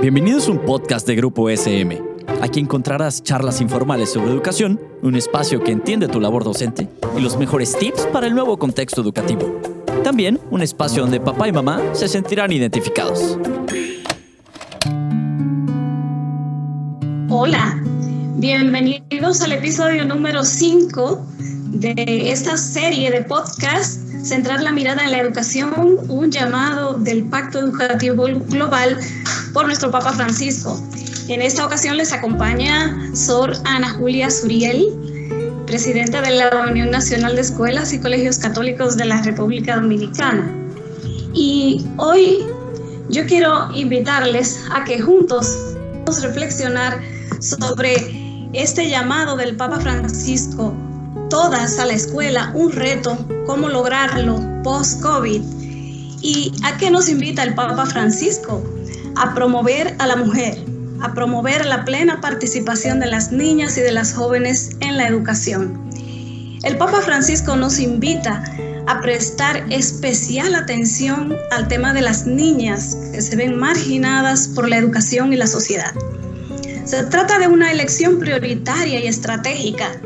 Bienvenidos a un podcast de Grupo SM. Aquí encontrarás charlas informales sobre educación, un espacio que entiende tu labor docente y los mejores tips para el nuevo contexto educativo. También un espacio donde papá y mamá se sentirán identificados. Hola, bienvenidos al episodio número 5 de esta serie de podcast Centrar la mirada en la educación, un llamado del Pacto Educativo Global por nuestro Papa Francisco. En esta ocasión les acompaña Sor Ana Julia Suriel, presidenta de la Unión Nacional de Escuelas y Colegios Católicos de la República Dominicana. Y hoy yo quiero invitarles a que juntos a reflexionar sobre este llamado del Papa Francisco todas a la escuela, un reto, cómo lograrlo post-COVID. ¿Y a qué nos invita el Papa Francisco? A promover a la mujer, a promover la plena participación de las niñas y de las jóvenes en la educación. El Papa Francisco nos invita a prestar especial atención al tema de las niñas que se ven marginadas por la educación y la sociedad. Se trata de una elección prioritaria y estratégica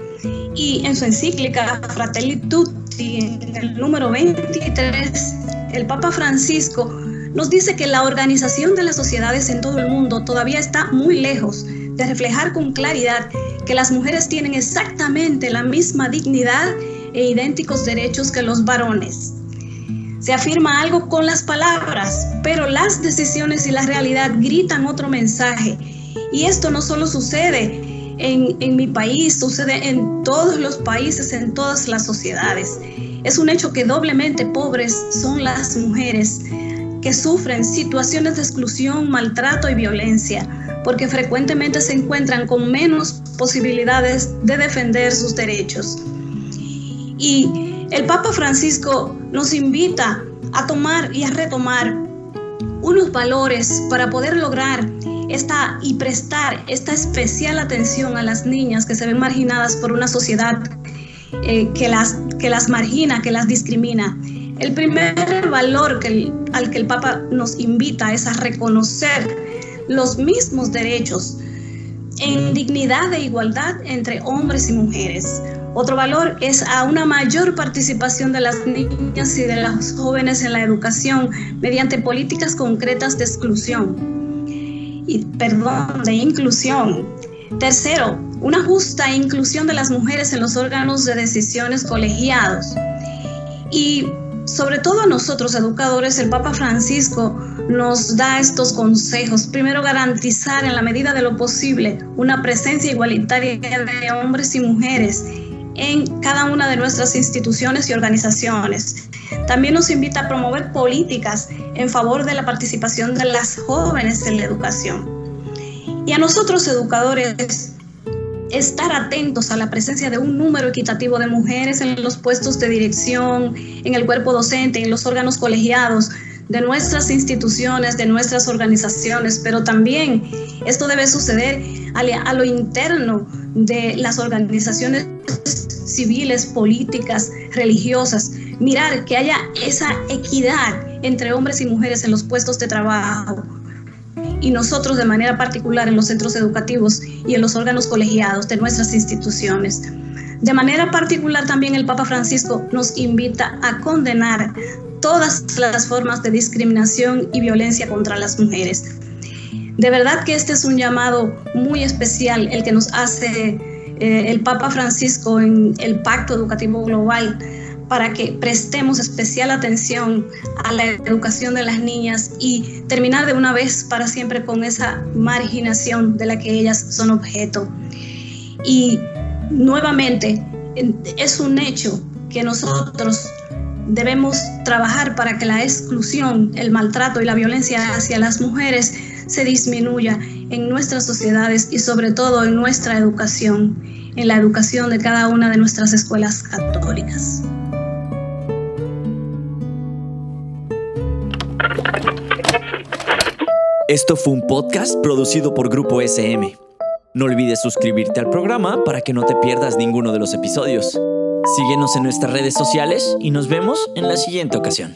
y en su encíclica Fratelli Tutti, en el número 23, el Papa Francisco nos dice que la organización de las sociedades en todo el mundo todavía está muy lejos de reflejar con claridad que las mujeres tienen exactamente la misma dignidad e idénticos derechos que los varones. Se afirma algo con las palabras, pero las decisiones y la realidad gritan otro mensaje. Y esto no solo sucede en, mi país, sucede en todos los países, en todas las sociedades. Es un hecho que doblemente pobres son las mujeres que sufren situaciones de exclusión, maltrato y violencia, porque frecuentemente se encuentran con menos posibilidades de defender sus derechos. Y el Papa Francisco nos invita a tomar y a retomar unos valores para poder lograr y prestar esta especial atención a las niñas que se ven marginadas por una sociedad eh, que, las, que las margina, que las discrimina. El primer valor al que el Papa nos invita es a reconocer los mismos derechos en dignidad e igualdad entre hombres y mujeres. Otro valor es a una mayor participación de las niñas y de los jóvenes en la educación mediante políticas concretas de exclusión y perdón, de inclusión. Tercero, una justa inclusión de las mujeres en los órganos de decisiones colegiados. Y sobre todo a nosotros educadores, el Papa Francisco nos da estos consejos. Primero, garantizar en la medida de lo posible una presencia igualitaria de hombres y mujeres en cada una de nuestras instituciones y organizaciones. También nos invita a promover políticas en favor de la participación de las jóvenes en la educación. Y a nosotros educadores, estar atentos a la presencia de un número equitativo de mujeres en los puestos de dirección, en el cuerpo docente, en los órganos colegiados de nuestras instituciones, de nuestras organizaciones, pero también esto debe suceder a lo interno de las organizaciones civiles, políticas, religiosas, mirar que haya esa equidad entre hombres y mujeres en los puestos de trabajo y nosotros de manera particular en los centros educativos y en los órganos colegiados de nuestras instituciones. De manera particular también el Papa Francisco nos invita a condenar todas las formas de discriminación y violencia contra las mujeres. De verdad que este es un llamado muy especial el que nos hace eh, el Papa Francisco en el Pacto Educativo Global para que prestemos especial atención a la educación de las niñas y terminar de una vez para siempre con esa marginación de la que ellas son objeto. Y nuevamente, es un hecho que nosotros debemos trabajar para que la exclusión, el maltrato y la violencia hacia las mujeres se disminuya en nuestras sociedades y sobre todo en nuestra educación, en la educación de cada una de nuestras escuelas católicas. Esto fue un podcast producido por Grupo SM. No olvides suscribirte al programa para que no te pierdas ninguno de los episodios. Síguenos en nuestras redes sociales y nos vemos en la siguiente ocasión.